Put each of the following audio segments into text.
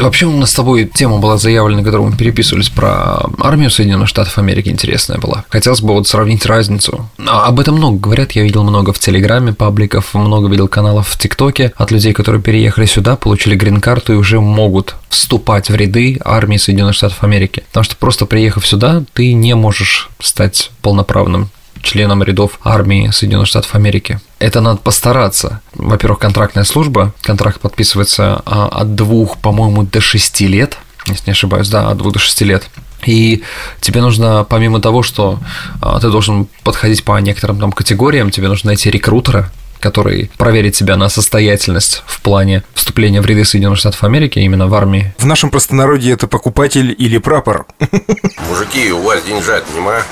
Вообще у нас с тобой тема была заявлена, которую мы переписывались про армию Соединенных Штатов Америки, интересная была. Хотелось бы вот сравнить разницу. А об этом много говорят, я видел много в Телеграме пабликов, много видел каналов в ТикТоке от людей, которые переехали сюда, получили грин-карту и уже могут вступать в ряды армии Соединенных Штатов Америки. Потому что просто приехав сюда, ты не можешь стать полноправным членом рядов армии Соединенных Штатов Америки. Это надо постараться. Во-первых, контрактная служба. Контракт подписывается а, от двух, по-моему, до шести лет, если не ошибаюсь, да, от двух до шести лет. И тебе нужно, помимо того, что а, ты должен подходить по некоторым там категориям, тебе нужно найти рекрутера, который проверит тебя на состоятельность в плане вступления в ряды Соединенных Штатов Америки, именно в армии. В нашем простонародье это покупатель или прапор. Мужики, у вас деньжат нема?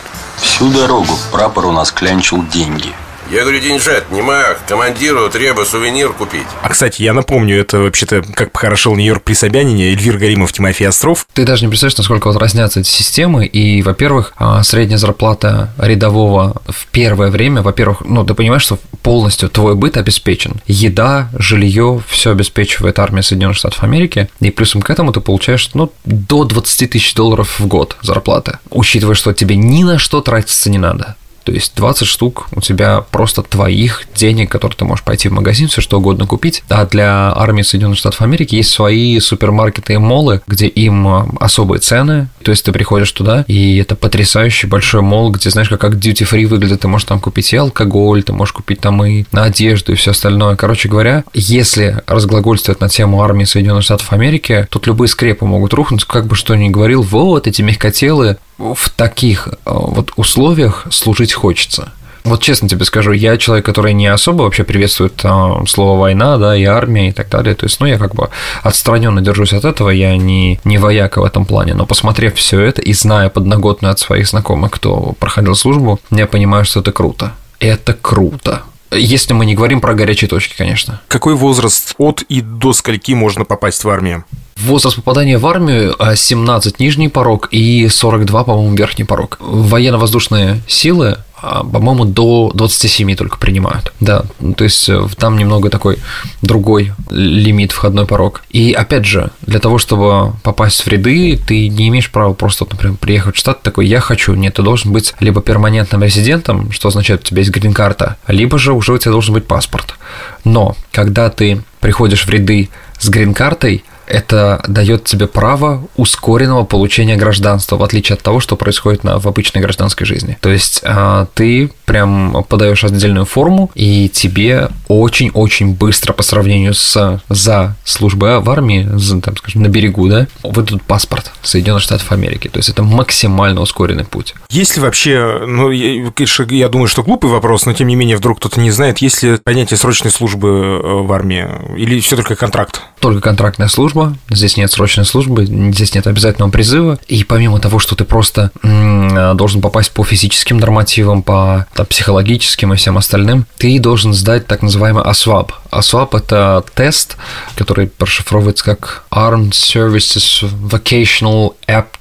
Всю дорогу прапор у нас клянчил деньги – я говорю, деньжат, нема, командиру треба сувенир купить. А, кстати, я напомню, это вообще-то как похорошил Нью-Йорк при Собянине, Эльвир Гаримов, Тимофей Остров. Ты даже не представляешь, насколько вот разнятся эти системы, и, во-первых, а, средняя зарплата рядового в первое время, во-первых, ну, ты понимаешь, что полностью твой быт обеспечен. Еда, жилье, все обеспечивает армия Соединенных Штатов Америки, и плюсом к этому ты получаешь, ну, до 20 тысяч долларов в год зарплаты, учитывая, что тебе ни на что тратиться не надо. То есть 20 штук у тебя просто твоих денег, которые ты можешь пойти в магазин, все что угодно купить. А для армии Соединенных Штатов Америки есть свои супермаркеты и молы, где им а, особые цены. То есть ты приходишь туда, и это потрясающий большой мол, где знаешь, как, как duty free выглядит. Ты можешь там купить и алкоголь, ты можешь купить там и одежду и все остальное. Короче говоря, если разглагольствовать на тему армии Соединенных Штатов Америки, тут любые скрепы могут рухнуть, как бы что ни говорил, вот эти мягкотелы, в таких э, вот условиях служить хочется. Вот честно тебе скажу, я человек, который не особо вообще приветствует э, слово война, да, и армия и так далее. То есть, ну, я как бы отстраненно держусь от этого, я не, не вояка в этом плане. Но посмотрев все это и зная подноготную от своих знакомых, кто проходил службу, я понимаю, что это круто. Это круто. Если мы не говорим про горячие точки, конечно. Какой возраст от и до скольки можно попасть в армию? Возраст попадания в армию 17 а, нижний порог и 42, по-моему, верхний порог. Военно-воздушные силы а, по-моему, до 27 только принимают. Да, то есть э, там немного такой другой лимит, входной порог. И опять же, для того, чтобы попасть в ряды, ты не имеешь права просто, например, приехать в штат такой, я хочу. Нет, ты должен быть либо перманентным резидентом, что означает, у тебя есть грин-карта, либо же уже у тебя должен быть паспорт. Но когда ты приходишь в ряды с грин-картой, это дает тебе право ускоренного получения гражданства, в отличие от того, что происходит на, в обычной гражданской жизни. То есть а, ты прям подаешь отдельную форму, и тебе очень-очень быстро по сравнению с за службой в армии, за, там, скажем, на берегу, да, выдадут паспорт Соединенных Штатов Америки. То есть это максимально ускоренный путь. Если вообще, ну, я, конечно, я думаю, что глупый вопрос, но тем не менее вдруг кто-то не знает, есть ли понятие срочной службы э, в армии или все только контракт? Только контрактная служба служба, здесь нет срочной службы, здесь нет обязательного призыва. И помимо того, что ты просто должен попасть по физическим нормативам, по там, психологическим и всем остальным, ты должен сдать так называемый ASVAB. ASVAB – это тест, который прошифровывается как Armed Services Vocational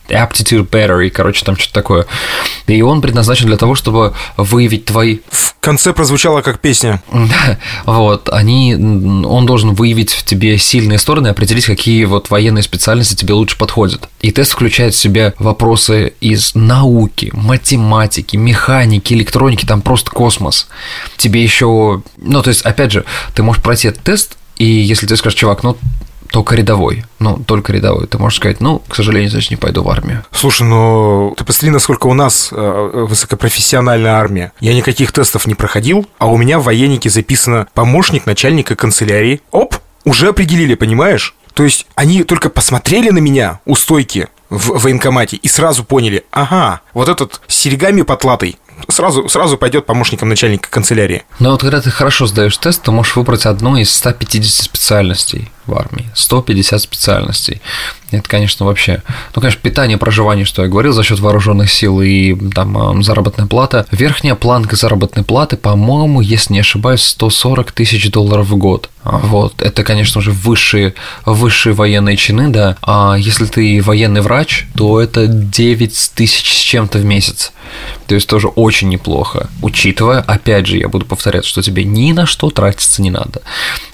Aptitude Battery, короче, там что-то такое. И он предназначен для того, чтобы выявить твои... В конце прозвучало как песня. Да, вот, они... Он должен выявить в тебе сильные стороны и определить, какие вот военные специальности тебе лучше подходят. И тест включает в себя вопросы из науки, математики, механики, электроники, там просто космос. Тебе еще... Ну, то есть, опять же, ты можешь пройти этот тест, и если ты скажешь, чувак, ну, только рядовой. Ну, только рядовой. Ты можешь сказать, ну, к сожалению, значит, не пойду в армию. Слушай, ну, ты посмотри, насколько у нас э, высокопрофессиональная армия. Я никаких тестов не проходил, а у меня в военнике записано помощник начальника канцелярии. Оп, уже определили, понимаешь? То есть они только посмотрели на меня у стойки в военкомате и сразу поняли, ага, вот этот с серьгами потлатый, сразу, сразу пойдет помощником начальника канцелярии. Но вот когда ты хорошо сдаешь тест, ты можешь выбрать одну из 150 специальностей в армии. 150 специальностей. Это, конечно, вообще... Ну, конечно, питание, проживание, что я говорил, за счет вооруженных сил и там заработная плата. Верхняя планка заработной платы, по-моему, если не ошибаюсь, 140 тысяч долларов в год. А, вот, это, конечно же, высшие, высшие военные чины, да. А если ты военный врач, то это 9 тысяч с чем в месяц. То есть тоже очень неплохо, учитывая, опять же, я буду повторять, что тебе ни на что тратиться не надо.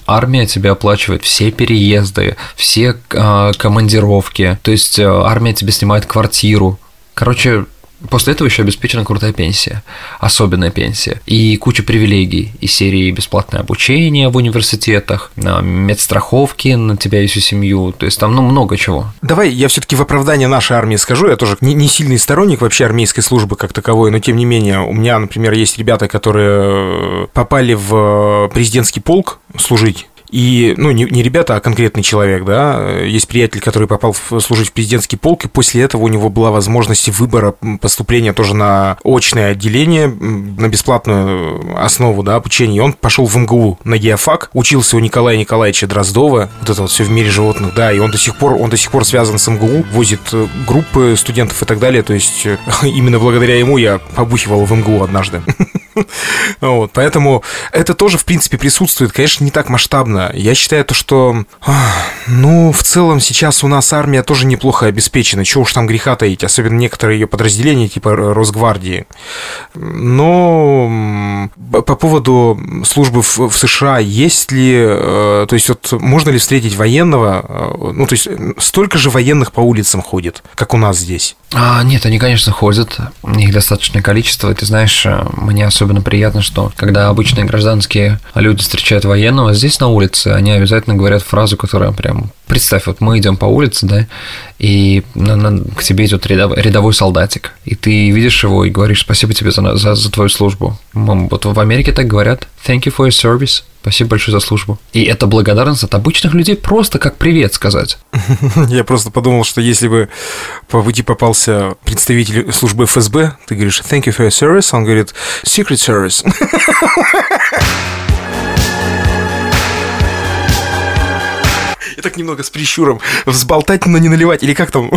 Армия тебе оплачивает все переезды, все э, командировки, то есть э, армия тебе снимает квартиру. Короче, После этого еще обеспечена крутая пенсия, особенная пенсия, и куча привилегий из серии бесплатное обучение в университетах, медстраховки на тебя и всю семью, то есть там ну, много чего. Давай я все-таки в оправдание нашей армии скажу, я тоже не, не сильный сторонник вообще армейской службы как таковой, но тем не менее у меня, например, есть ребята, которые попали в президентский полк служить и, ну, не, не ребята, а конкретный человек, да, есть приятель, который попал в, служить в президентский полк, и после этого у него была возможность выбора поступления тоже на очное отделение, на бесплатную основу, да, обучения. И он пошел в МГУ на геофак, учился у Николая Николаевича Дроздова, вот это вот все в мире животных, да, и он до сих пор, он до сих пор связан с МГУ, возит э, группы студентов и так далее, то есть э, именно благодаря ему я побухивал в МГУ однажды. Вот, поэтому это тоже, в принципе, присутствует, конечно, не так масштабно. Я считаю то, что, ну, в целом сейчас у нас армия тоже неплохо обеспечена. Чего уж там греха таить, особенно некоторые ее подразделения, типа Росгвардии. Но по поводу службы в, США, есть ли, э, то есть вот можно ли встретить военного, э, ну, то есть столько же военных по улицам ходит, как у нас здесь? А, нет, они, конечно, ходят, их достаточное количество, ты знаешь, э, мне особенно приятно, что когда обычные гражданские люди встречают военного здесь на улице, они обязательно говорят фразу, которая прям Представь, вот мы идем по улице, да, и на, на, к тебе идет рядовой, рядовой солдатик, и ты видишь его и говоришь спасибо тебе за, за, за твою службу. Вот в Америке так говорят. Thank you for your service. Спасибо большое за службу. И это благодарность от обычных людей просто как привет сказать. Я просто подумал, что если бы по пути попался представитель службы ФСБ, ты говоришь thank you for your service, он говорит secret service. так немного с прищуром. Взболтать, но не наливать. Или как там?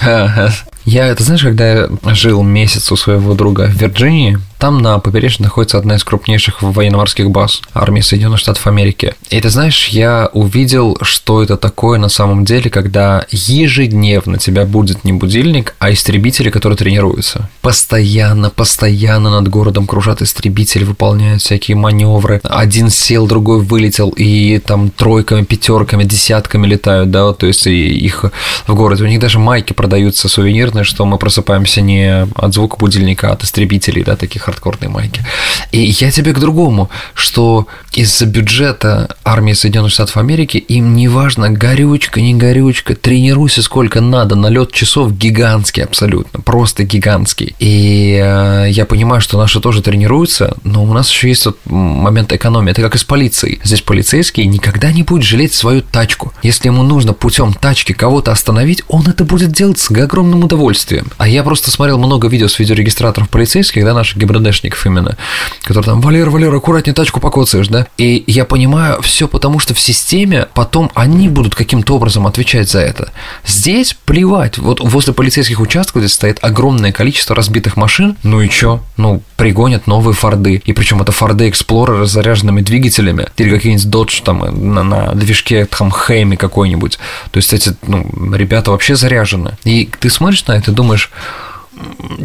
Я, ты знаешь, когда я жил месяц у своего друга в Вирджинии, там на побережье находится одна из крупнейших военно-морских баз армии Соединенных Штатов Америки. И ты знаешь, я увидел, что это такое на самом деле, когда ежедневно тебя будет не будильник, а истребители, которые тренируются. Постоянно, постоянно над городом кружат истребители, выполняют всякие маневры. Один сел, другой вылетел, и там тройками, пятерками, десятками летают, да, то есть их в городе. У них даже майки продаются сувенирные, что мы просыпаемся не от звука будильника, а от истребителей, да, таких хардкорные майки. И я тебе к другому, что из-за бюджета армии Соединенных Штатов Америки им не важно, горючка, не горючка, тренируйся сколько надо, налет часов гигантский абсолютно, просто гигантский. И э, я понимаю, что наши тоже тренируются, но у нас еще есть вот момент экономии. Это как и с полицией. Здесь полицейский никогда не будет жалеть свою тачку. Если ему нужно путем тачки кого-то остановить, он это будет делать с огромным удовольствием. А я просто смотрел много видео с видеорегистраторов полицейских, да, наших ГИБДД ГБДшников именно, которые там, Валер, Валер, аккуратнее тачку покоцаешь, да? И я понимаю все потому, что в системе потом они будут каким-то образом отвечать за это. Здесь плевать. Вот возле полицейских участков здесь стоит огромное количество разбитых машин. Ну и чё? Ну, пригонят новые Форды. И причем это Форды Эксплореры с заряженными двигателями. Или какие-нибудь Dodge там на, на движке там Хэми какой-нибудь. То есть эти ну, ребята вообще заряжены. И ты смотришь на это и думаешь,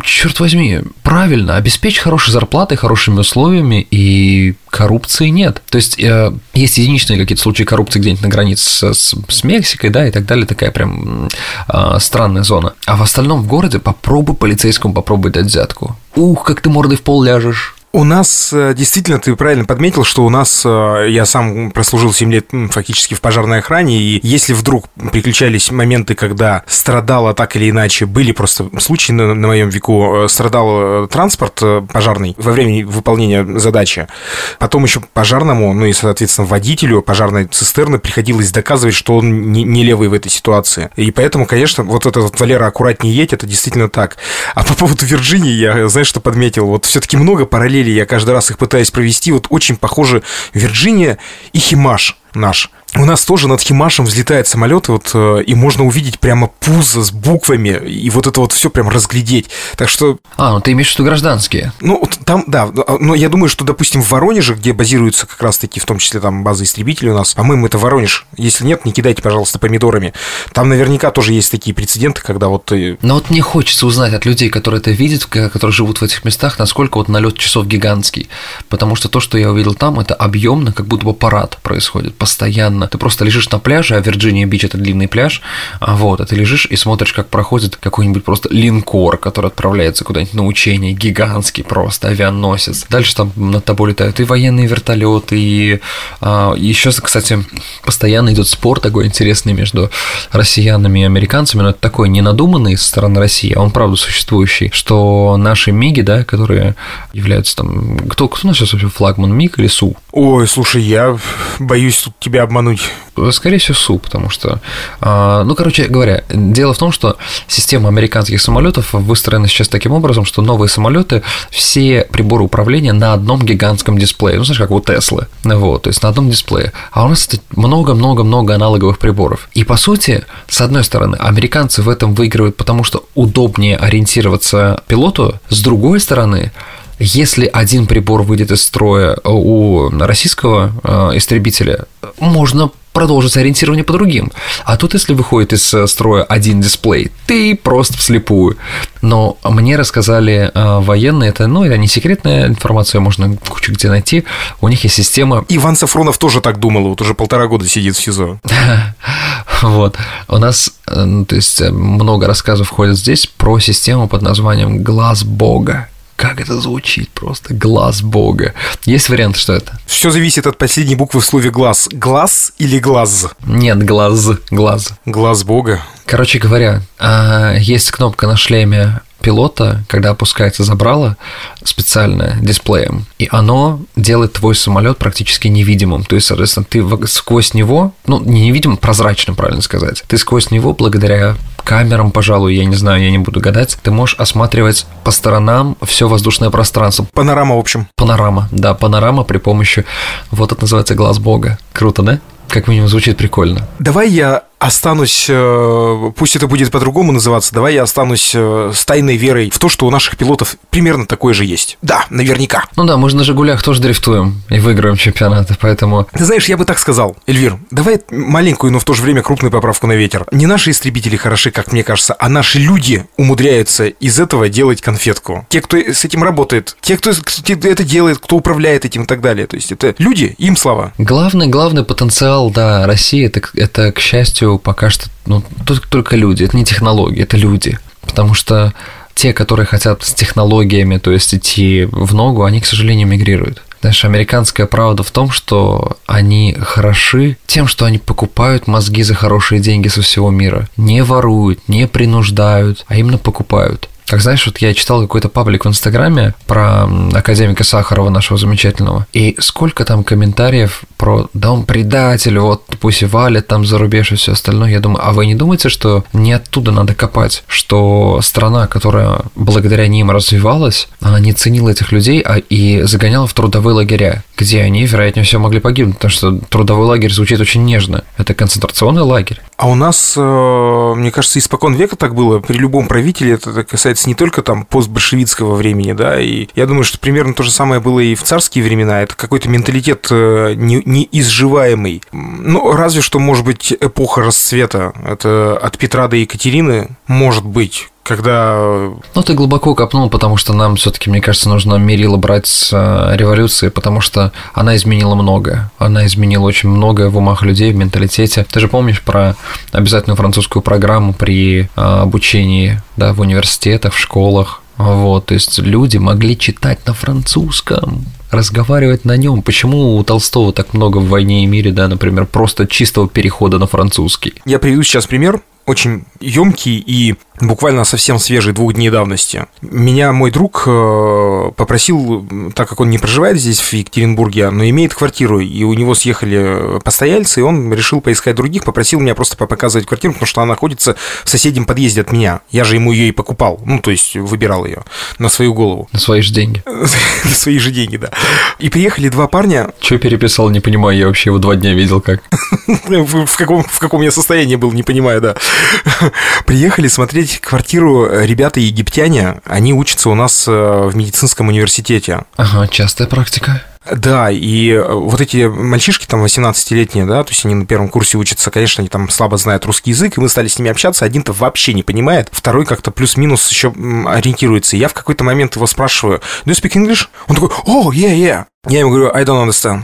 черт возьми, правильно, обеспечь хорошей зарплатой, хорошими условиями, и коррупции нет. То есть э, есть единичные какие-то случаи коррупции где-нибудь на границе с, с Мексикой, да, и так далее, такая прям э, странная зона. А в остальном в городе попробуй полицейскому попробуй дать взятку. Ух, как ты мордой в пол ляжешь. У нас э, действительно, ты правильно подметил, что у нас, э, я сам прослужил 7 лет фактически в пожарной охране, и если вдруг приключались моменты, когда страдало так или иначе, были просто случаи на, на моем веку, э, страдал транспорт пожарный во время выполнения задачи, потом еще пожарному, ну и, соответственно, водителю пожарной цистерны приходилось доказывать, что он не, не левый в этой ситуации. И поэтому, конечно, вот этот вот Валера аккуратнее едь, это действительно так. А по поводу Вирджинии, я, знаешь, что подметил? Вот все-таки много параллелей параллели, я каждый раз их пытаюсь провести, вот очень похожи Вирджиния и Химаш наш. У нас тоже над Химашем взлетает самолет, вот, э, и можно увидеть прямо пузо с буквами, и вот это вот все прям разглядеть. Так что... А, ну ты имеешь в виду гражданские? Ну, там, да, но я думаю, что, допустим, в Воронеже, где базируются как раз-таки, в том числе там база истребителей у нас, по-моему, это Воронеж. Если нет, не кидайте, пожалуйста, помидорами. Там наверняка тоже есть такие прецеденты, когда вот... Но вот мне хочется узнать от людей, которые это видят, которые живут в этих местах, насколько вот налет часов гигантский. Потому что то, что я увидел там, это объемно, как будто бы парад происходит постоянно. Ты просто лежишь на пляже, а Вирджиния Бич это длинный пляж, а вот, а ты лежишь и смотришь, как проходит какой-нибудь просто линкор, который отправляется куда-нибудь на учение, гигантский просто авианосец. Дальше там над тобой летают и военные вертолеты, и а, еще, кстати, постоянно идет спор такой интересный между россиянами и американцами, но это такой не надуманный со стороны России, а он правда существующий, что наши МИГи, да, которые являются там... Кто, кто у нас сейчас вообще флагман, МИГ или СУ? Ой, слушай, я боюсь тут тебя обмануть. Скорее всего, СУ, потому что, а, ну, короче говоря, дело в том, что система американских самолетов выстроена сейчас таким образом, что новые самолеты, все приборы управления на одном гигантском дисплее, ну, знаешь, как у Теслы, вот, то есть на одном дисплее. А у нас много-много-много аналоговых приборов. И, по сути, с одной стороны, американцы в этом выигрывают, потому что удобнее ориентироваться пилоту, с другой стороны, если один прибор выйдет из строя у российского э, истребителя, можно продолжить ориентирование по другим. А тут, если выходит из э, строя один дисплей, ты просто вслепую. Но мне рассказали э, военные, это, ну, это не секретная информация, можно кучу где найти. У них есть система... Иван Сафронов тоже так думал, вот уже полтора года сидит в СИЗО. Вот. У нас, ну, то есть, много рассказов ходят здесь про систему под названием «Глаз Бога». Как это звучит просто? Глаз Бога. Есть вариант, что это? Все зависит от последней буквы в слове глаз. Глаз или глаз? Нет, глаз. Глаз. Глаз Бога. Короче говоря, а, есть кнопка на шлеме пилота, когда опускается забрало специальное дисплеем, и оно делает твой самолет практически невидимым. То есть, соответственно, ты сквозь него, ну, не невидимым, прозрачным, правильно сказать, ты сквозь него благодаря камерам, пожалуй, я не знаю, я не буду гадать, ты можешь осматривать по сторонам все воздушное пространство. Панорама, в общем. Панорама, да, панорама при помощи, вот это называется глаз бога. Круто, да? Как минимум звучит прикольно. Давай я останусь, э, пусть это будет по-другому называться, давай я останусь э, с тайной верой в то, что у наших пилотов примерно такое же есть. Да, наверняка. Ну да, мы же на «Жигулях» тоже дрифтуем и выиграем чемпионаты, поэтому... Ты знаешь, я бы так сказал, Эльвир, давай маленькую, но в то же время крупную поправку на ветер. Не наши истребители хороши, как мне кажется, а наши люди умудряются из этого делать конфетку. Те, кто с этим работает, те, кто это делает, кто управляет этим и так далее. То есть это люди, им слова. Главный, главный потенциал, да, России, это, это к счастью, пока что ну, только люди, это не технологии, это люди. Потому что те, которые хотят с технологиями, то есть идти в ногу, они, к сожалению, мигрируют. Знаешь, американская правда в том, что они хороши тем, что они покупают мозги за хорошие деньги со всего мира. Не воруют, не принуждают, а именно покупают. Как знаешь, вот я читал какой-то паблик в Инстаграме про академика Сахарова, нашего замечательного, и сколько там комментариев про «да он предатель, вот пусть и валит там за рубеж и все остальное». Я думаю, а вы не думаете, что не оттуда надо копать, что страна, которая благодаря ним развивалась, она не ценила этих людей, а и загоняла в трудовые лагеря, где они, вероятнее всего, могли погибнуть, потому что трудовой лагерь звучит очень нежно. Это концентрационный лагерь. А у нас, э, мне кажется, испокон века так было. При любом правителе это касается не только там постбольшевистского времени, да, и я думаю, что примерно то же самое было и в царские времена. Это какой-то менталитет э, не, неизживаемый. Ну, разве что, может быть, эпоха расцвета. Это от Петра до Екатерины, может быть, когда... Ну, ты глубоко копнул, потому что нам все таки мне кажется, нужно мерило брать с э, революции, потому что она изменила многое. Она изменила очень многое в умах людей, в менталитете. Ты же помнишь про обязательную французскую программу при э, обучении да, в университетах, в школах, вот, то есть люди могли читать на французском, разговаривать на нем. Почему у Толстого так много в «Войне и мире», да, например, просто чистого перехода на французский? Я приведу сейчас пример. Очень емкий и буквально совсем свежий двух дней давности. Меня мой друг э, попросил, так как он не проживает здесь, в Екатеринбурге, но имеет квартиру, и у него съехали постояльцы, и он решил поискать других, попросил меня просто показывать квартиру, потому что она находится в соседнем подъезде от меня. Я же ему ее и покупал, ну, то есть выбирал ее на свою голову. На свои же деньги. На свои же деньги, да. И приехали два парня. Че переписал, не понимаю, я вообще его два дня видел как. В каком, в каком я состоянии был, не понимаю, да. Приехали смотреть квартиру ребята египтяне, они учатся у нас э, в медицинском университете. Ага, частая практика. Да, и э, вот эти мальчишки там 18-летние, да, то есть они на первом курсе учатся, конечно, они там слабо знают русский язык, и мы стали с ними общаться, один-то вообще не понимает, второй как-то плюс-минус еще ориентируется. И я в какой-то момент его спрашиваю, do you speak English? Он такой, oh, yeah, yeah. Я ему говорю, I don't understand.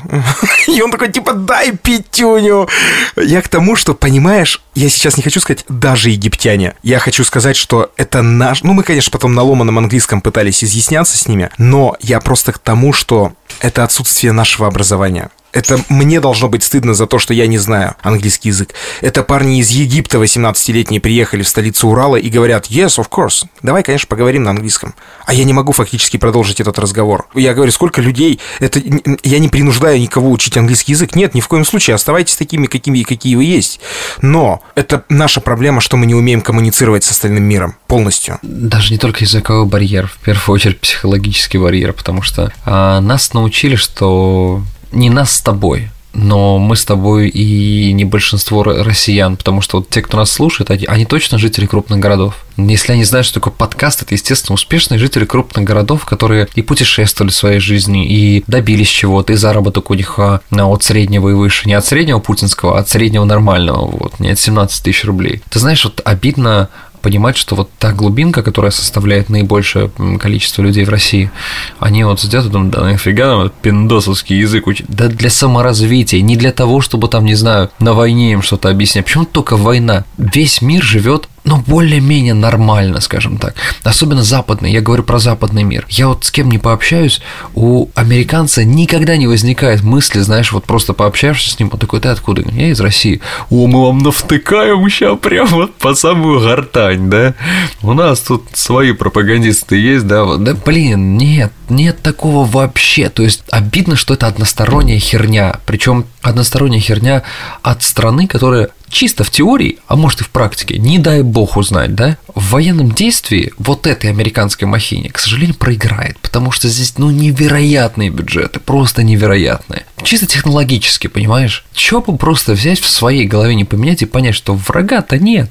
И он такой, типа, дай пятюню. Я к тому, что, понимаешь, я сейчас не хочу сказать даже египтяне. Я хочу сказать, что это наш... Ну, мы, конечно, потом на ломаном английском пытались изъясняться с ними, но я просто к тому, что это отсутствие нашего образования. Это мне должно быть стыдно за то, что я не знаю английский язык. Это парни из Египта 18-летние приехали в столицу Урала и говорят, yes, of course, давай, конечно, поговорим на английском. А я не могу фактически продолжить этот разговор. Я говорю, сколько людей, это я не принуждаю никого учить английский язык. Нет, ни в коем случае, оставайтесь такими, какими какие вы есть. Но это наша проблема, что мы не умеем коммуницировать с остальным миром полностью. Даже не только языковой барьер, в первую очередь психологический барьер, потому что а, нас научили, что не нас с тобой, но мы с тобой и не большинство россиян, потому что вот те, кто нас слушает, они, они точно жители крупных городов. Если они знают, что такое подкаст, это, естественно, успешные жители крупных городов, которые и путешествовали в своей жизни, и добились чего-то, и заработок у них а, от среднего и выше. Не от среднего путинского, а от среднего нормального, вот, не от 17 тысяч рублей. Ты знаешь, вот обидно понимать, что вот та глубинка, которая составляет наибольшее количество людей в России, они вот сидят и думают, да нафига нам пиндосовский язык учить? Да для саморазвития, не для того, чтобы там, не знаю, на войне им что-то объяснять. Почему только война? Весь мир живет ну, более-менее нормально, скажем так. Особенно западный, я говорю про западный мир. Я вот с кем не пообщаюсь, у американца никогда не возникает мысли, знаешь, вот просто пообщаешься с ним, он такой, ты откуда? Я из России. О, мы вам навтыкаем сейчас прямо вот по самую гортань, да? У нас тут свои пропагандисты есть, да? Да, блин, нет, нет такого вообще. То есть обидно, что это односторонняя херня. Причем односторонняя херня от страны, которая чисто в теории, а может и в практике, не дай бог узнать, да, в военном действии вот этой американской махине, к сожалению, проиграет, потому что здесь, ну, невероятные бюджеты, просто невероятные. Чисто технологически, понимаешь? Чё бы просто взять в своей голове не поменять и понять, что врага-то нет.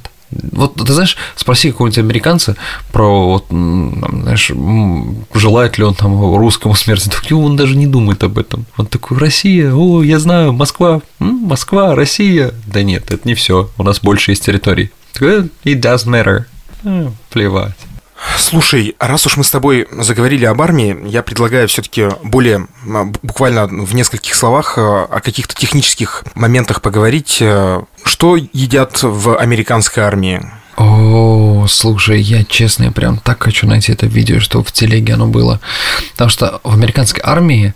Вот ты знаешь, спроси какого-нибудь американца про, вот, знаешь, желает ли он там русскому смерти, так он даже не думает об этом. Он такой, Россия, о, я знаю, Москва, Москва, Россия. Да нет, это не все, у нас больше есть территорий. It does matter. А, плевать. Слушай, раз уж мы с тобой заговорили об армии, я предлагаю все-таки более буквально в нескольких словах э, о каких-то технических моментах поговорить. Э, что едят в американской армии? О, слушай, я честно, я прям так хочу найти это видео, что в телеге оно было. Потому что в американской армии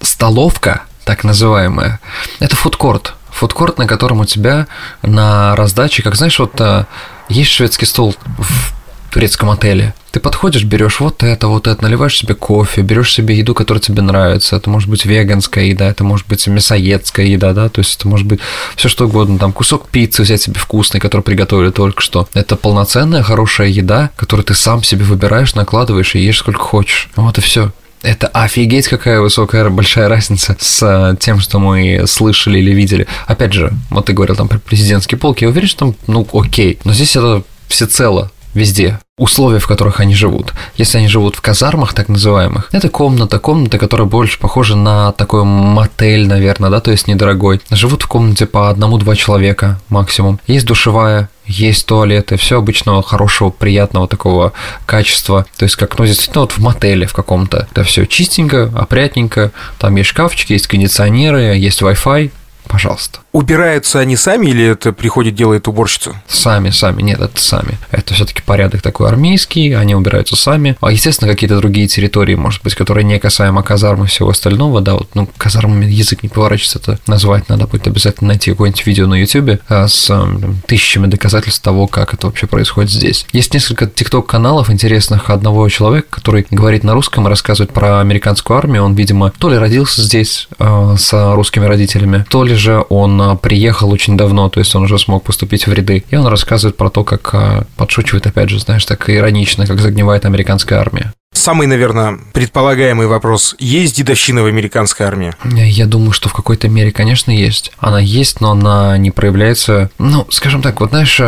столовка, так называемая, это фудкорт. Фудкорт, на котором у тебя на раздаче, как знаешь, вот э, есть шведский стол в турецком отеле. Ты подходишь, берешь вот это, вот это, наливаешь себе кофе, берешь себе еду, которая тебе нравится. Это может быть веганская еда, это может быть мясоедская еда, да, то есть это может быть все что угодно. Там кусок пиццы взять себе вкусный, который приготовили только что. Это полноценная хорошая еда, которую ты сам себе выбираешь, накладываешь и ешь сколько хочешь. Вот и все. Это офигеть какая высокая, большая разница с э, тем, что мы слышали или видели. Опять же, вот ты говорил там про президентский полк, я уверен, что там, ну, окей. Но здесь это всецело везде условия, в которых они живут. Если они живут в казармах, так называемых, это комната, комната, которая больше похожа на такой мотель, наверное, да, то есть недорогой. Живут в комнате по одному-два человека максимум. Есть душевая, есть туалеты, все обычного хорошего, приятного такого качества. То есть, как, ну, действительно, вот в мотеле в каком-то. Это все чистенько, опрятненько. Там есть шкафчики, есть кондиционеры, есть Wi-Fi, пожалуйста. Убираются они сами или это приходит, делает уборщица? Сами, сами, нет, это сами. Это все-таки порядок такой армейский, они убираются сами. А, естественно, какие-то другие территории, может быть, которые не касаемо казармы и всего остального, да, вот, ну, казармами язык не поворачивается это назвать, надо будет обязательно найти какое-нибудь видео на YouTube а, с там, тысячами доказательств того, как это вообще происходит здесь. Есть несколько тикток-каналов интересных одного человека, который говорит на русском и рассказывает про американскую армию. Он, видимо, то ли родился здесь э, с русскими родителями, то ли же он а, приехал очень давно, то есть он уже смог поступить в ряды. И он рассказывает про то, как а, подшучивает, опять же, знаешь, так иронично, как загнивает американская армия. Самый, наверное, предполагаемый вопрос. Есть дедовщина в американской армии? Я думаю, что в какой-то мере, конечно, есть. Она есть, но она не проявляется... Ну, скажем так, вот знаешь,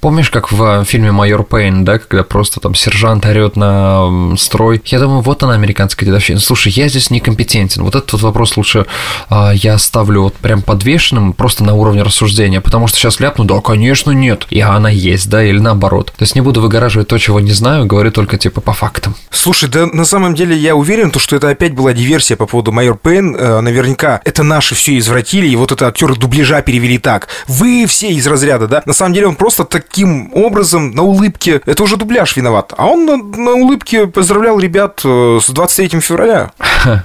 помнишь, как в фильме «Майор Пейн», да, когда просто там сержант орет на строй? Я думаю, вот она, американская дедовщина. Слушай, я здесь некомпетентен. Вот этот вот вопрос лучше а, я ставлю вот прям подвешенным, просто на уровне рассуждения, потому что сейчас ляпну, да, конечно, нет. И она есть, да, или наоборот. То есть не буду выгораживать то, чего не знаю, говорю только типа по фактам. Слушай, да на самом деле я уверен, то, что это опять была диверсия по поводу Майор Пейн. Э, наверняка это наши все извратили, и вот это актеры дубляжа перевели так. Вы все из разряда, да? На самом деле он просто таким образом на улыбке, это уже дубляж виноват, а он на, на улыбке поздравлял ребят э, с 23 февраля.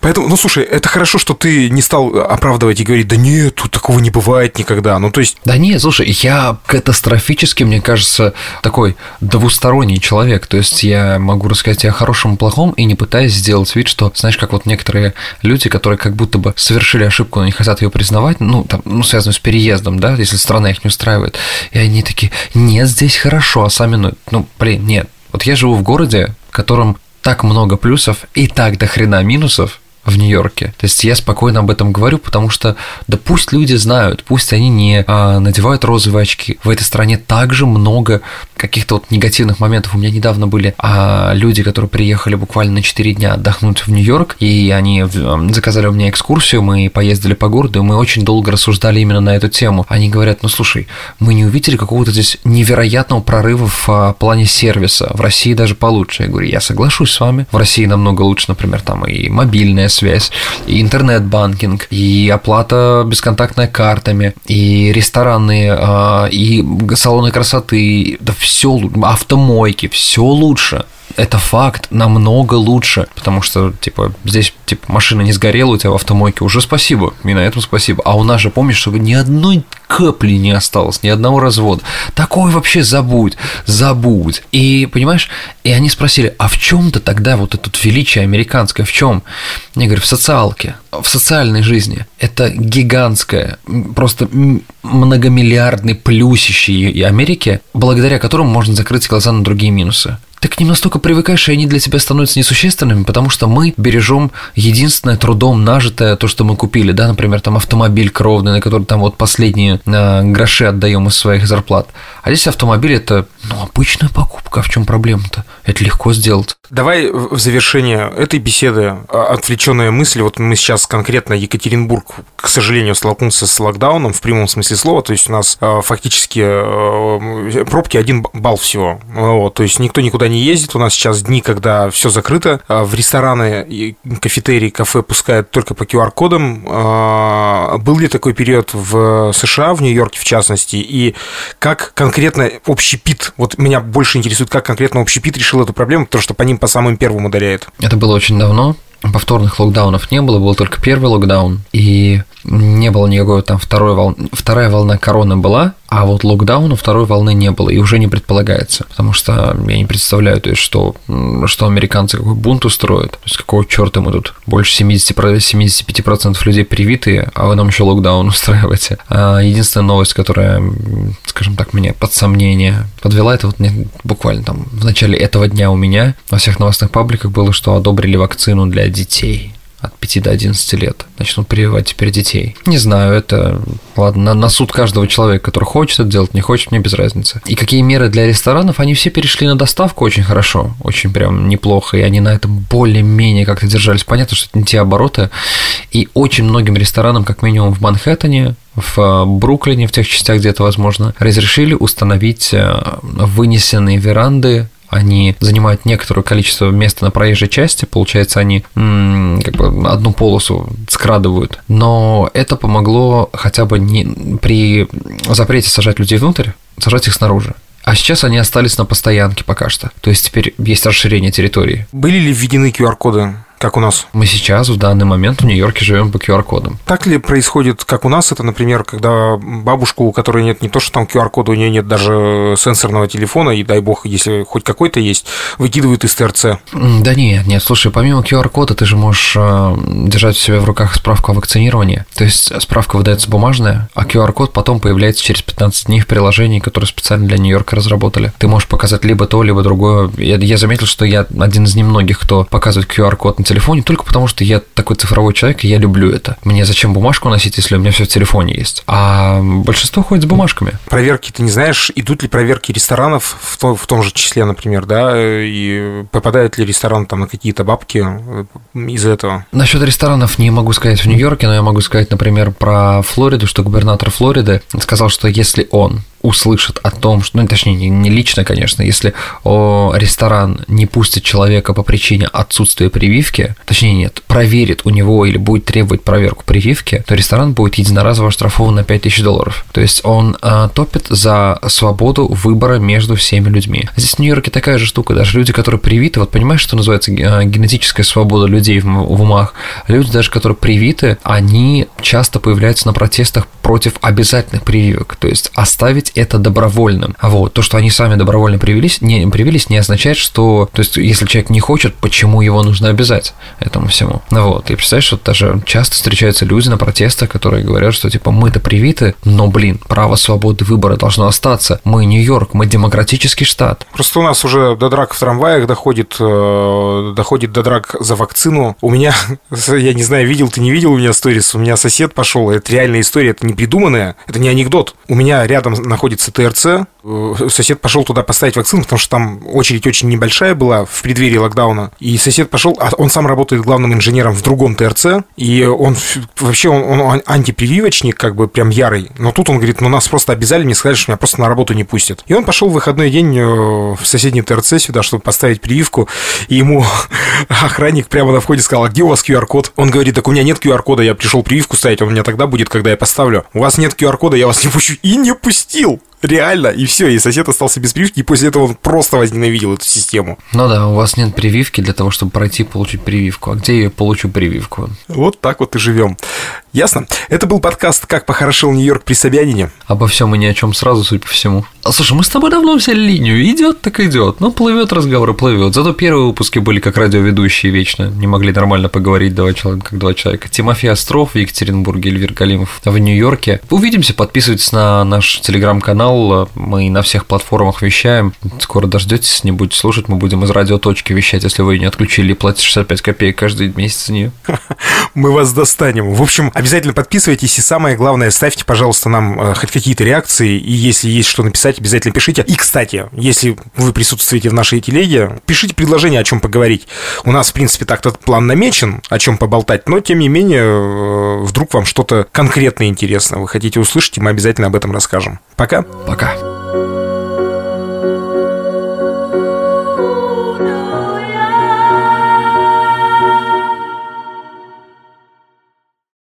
Поэтому, ну слушай, это хорошо, что ты не стал оправдывать и говорить, да нет, тут такого не бывает никогда. Ну то есть... Да нет, слушай, я катастрофически, мне кажется, такой двусторонний человек. То есть я могу рассказать о хорошем и плохом и не пытаясь сделать вид, что, знаешь, как вот некоторые люди, которые как будто бы совершили ошибку, но не хотят ее признавать, ну, там, ну, связанную с переездом, да, если страна их не устраивает, и они такие, нет, здесь хорошо, а сами, ну, ну блин, нет. Вот я живу в городе, в котором так много плюсов и так до хрена минусов, в Нью-Йорке. То есть я спокойно об этом говорю, потому что, да пусть люди знают, пусть они не а, надевают розовые очки. В этой стране также много каких-то вот негативных моментов. У меня недавно были а, люди, которые приехали буквально на 4 дня отдохнуть в Нью-Йорк, и они заказали у меня экскурсию, мы поездили по городу, и мы очень долго рассуждали именно на эту тему. Они говорят, ну слушай, мы не увидели какого-то здесь невероятного прорыва в а, плане сервиса. В России даже получше. Я говорю, я соглашусь с вами. В России намного лучше, например, там и мобильная связь, и интернет-банкинг, и оплата бесконтактная картами, и рестораны, а, и салоны красоты, да все, автомойки, все лучше это факт, намного лучше, потому что, типа, здесь, типа, машина не сгорела у тебя в автомойке, уже спасибо, и на этом спасибо. А у нас же, помнишь, чтобы ни одной капли не осталось, ни одного развода. Такое вообще забудь, забудь. И, понимаешь, и они спросили, а в чем-то тогда вот это величие американское, в чем? Я говорю, в социалке, в социальной жизни. Это гигантское, просто многомиллиардный плюсище Америки, благодаря которому можно закрыть глаза на другие минусы ты к ним настолько привыкаешь, и они для тебя становятся несущественными, потому что мы бережем единственное трудом нажитое, то, что мы купили, да, например, там автомобиль кровный, на который там вот последние э, гроши отдаем из своих зарплат. А здесь автомобиль это, ну, обычная покупка, а в чем проблема-то? Это легко сделать. Давай в завершение этой беседы а, отвлеченная мысль. Вот мы сейчас конкретно Екатеринбург, к сожалению, столкнулся с локдауном в прямом смысле слова. То есть у нас а, фактически а, пробки один балл всего. Вот, то есть никто никуда не ездит. У нас сейчас дни, когда все закрыто. В рестораны, кафетерии, кафе пускают только по QR-кодам. Был ли такой период в США, в Нью-Йорке в частности? И как конкретно общепит, вот меня больше интересует, как конкретно общепит решил эту проблему, потому что по ним по самым первым ударяет. Это было очень давно. Повторных локдаунов не было, был только первый локдаун. И не было никакой там второй волны. Вторая волна короны была, а вот локдауна второй волны не было и уже не предполагается, потому что я не представляю, то есть, что, что американцы какой бунт устроят, то есть какого черта мы тут больше 70, 75% людей привитые, а вы нам еще локдаун устраиваете. А единственная новость, которая, скажем так, мне под сомнение подвела, это вот буквально там в начале этого дня у меня во всех новостных пабликах было, что одобрили вакцину для детей от 5 до 11 лет начнут прививать теперь детей. Не знаю, это, ладно, на, на суд каждого человека, который хочет это делать, не хочет, мне без разницы. И какие меры для ресторанов, они все перешли на доставку очень хорошо, очень прям неплохо, и они на этом более-менее как-то держались. Понятно, что это не те обороты, и очень многим ресторанам, как минимум в Манхэттене, в э, Бруклине, в тех частях, где это возможно, разрешили установить э, вынесенные веранды Они занимают некоторое количество места на проезжей части, получается, они м, как бы одну полосу скрадывают. Но это помогло хотя бы не при запрете сажать людей внутрь, сажать их снаружи. А сейчас они остались на постоянке пока что. То есть теперь есть расширение территории. Были ли введены QR-коды как у нас? Мы сейчас в данный момент в Нью-Йорке живем по QR-кодам. Так ли происходит, как у нас? Это, например, когда бабушку, у которой нет не то, что там QR-кода, у нее нет даже сенсорного телефона, и дай бог, если хоть какой-то есть, выкидывают из ТРЦ. Да нет, нет, слушай, помимо QR-кода ты же можешь э, держать у себя в руках справку о вакцинировании. То есть справка выдается бумажная, а QR-код потом появляется через 15 дней в приложении, которое специально для Нью-Йорка разработали. Ты можешь показать либо то, либо другое. Я, я заметил, что я один из немногих, кто показывает QR-код на телефоне только потому, что я такой цифровой человек, и я люблю это. Мне зачем бумажку носить, если у меня все в телефоне есть? А большинство ходит с бумажками. Проверки, ты не знаешь, идут ли проверки ресторанов в том, в том же числе, например, да, и попадает ли ресторан там на какие-то бабки э, из этого? Насчет ресторанов не могу сказать в Нью-Йорке, но я могу сказать, например, про Флориду, что губернатор Флориды сказал, что если он услышит о том, что, ну, точнее, не лично, конечно, если о, ресторан не пустит человека по причине отсутствия прививки, точнее, нет, проверит у него или будет требовать проверку прививки, то ресторан будет единоразово оштрафован на 5000 долларов. То есть он а, топит за свободу выбора между всеми людьми. Здесь в Нью-Йорке такая же штука, даже люди, которые привиты, вот понимаешь, что называется а, генетическая свобода людей в, в умах, люди даже, которые привиты, они часто появляются на протестах против обязательных прививок, то есть оставить это добровольным. А вот то, что они сами добровольно привелись, не, привелись, не означает, что, то есть, если человек не хочет, почему его нужно обязать этому всему. Ну вот, и представляешь, что даже часто встречаются люди на протестах, которые говорят, что типа мы-то привиты, но, блин, право свободы выбора должно остаться. Мы Нью-Йорк, мы демократический штат. Просто у нас уже до драк в трамваях доходит, э, доходит до драк за вакцину. У меня, я не знаю, видел ты не видел у меня сторис, у меня сосед пошел, это реальная история, это не придуманная, это не анекдот. У меня рядом находится ТРЦ, э, сосед пошел туда поставить вакцину, потому что там очередь очень небольшая была в преддверии локдауна, и сосед пошел, а он сам работает главным инженером в другом ТРЦ, и он вообще он, он антипрививочник, как бы прям ярый, но тут он говорит, ну нас просто обязали, мне сказали, что меня просто на работу не пустят. И он пошел в выходной день э, в соседний ТРЦ сюда, чтобы поставить прививку, и ему охранник прямо на входе сказал, а где у вас QR-код? Он говорит, так у меня нет QR-кода, я пришел прививку ставить, он у меня тогда будет, когда я поставлю. У вас нет QR-кода, я вас не пущу. И не пустил. Реально, и все, и сосед остался без прививки, и после этого он просто возненавидел эту систему. Ну да, у вас нет прививки для того, чтобы пройти получить прививку. А где я получу прививку? Вот так вот и живем. Ясно? Это был подкаст «Как похорошел Нью-Йорк при Собянине». Обо всем и ни о чем сразу, судя по всему. А, слушай, мы с тобой давно взяли линию. Идет так идет. Ну, плывет разговор, плывет. Зато первые выпуски были как радиоведущие вечно. Не могли нормально поговорить два человека, как два человека. Тимофей Остров в Екатеринбурге, Эльвир Галимов в Нью-Йорке. Увидимся, подписывайтесь на наш телеграм-канал. Мы на всех платформах вещаем. Скоро дождетесь, не будете слушать. Мы будем из радиоточки вещать, если вы ее не отключили и платите 65 копеек каждый месяц за нее. Мы вас достанем. В общем, обязательно подписывайтесь и самое главное, ставьте, пожалуйста, нам э, хоть какие-то реакции. И если есть что написать, обязательно пишите. И, кстати, если вы присутствуете в нашей телеге, пишите предложение, о чем поговорить. У нас, в принципе, так-то план намечен, о чем поболтать, но, тем не менее, э, вдруг вам что-то конкретно интересно вы хотите услышать, и мы обязательно об этом расскажем. Пока. Пока.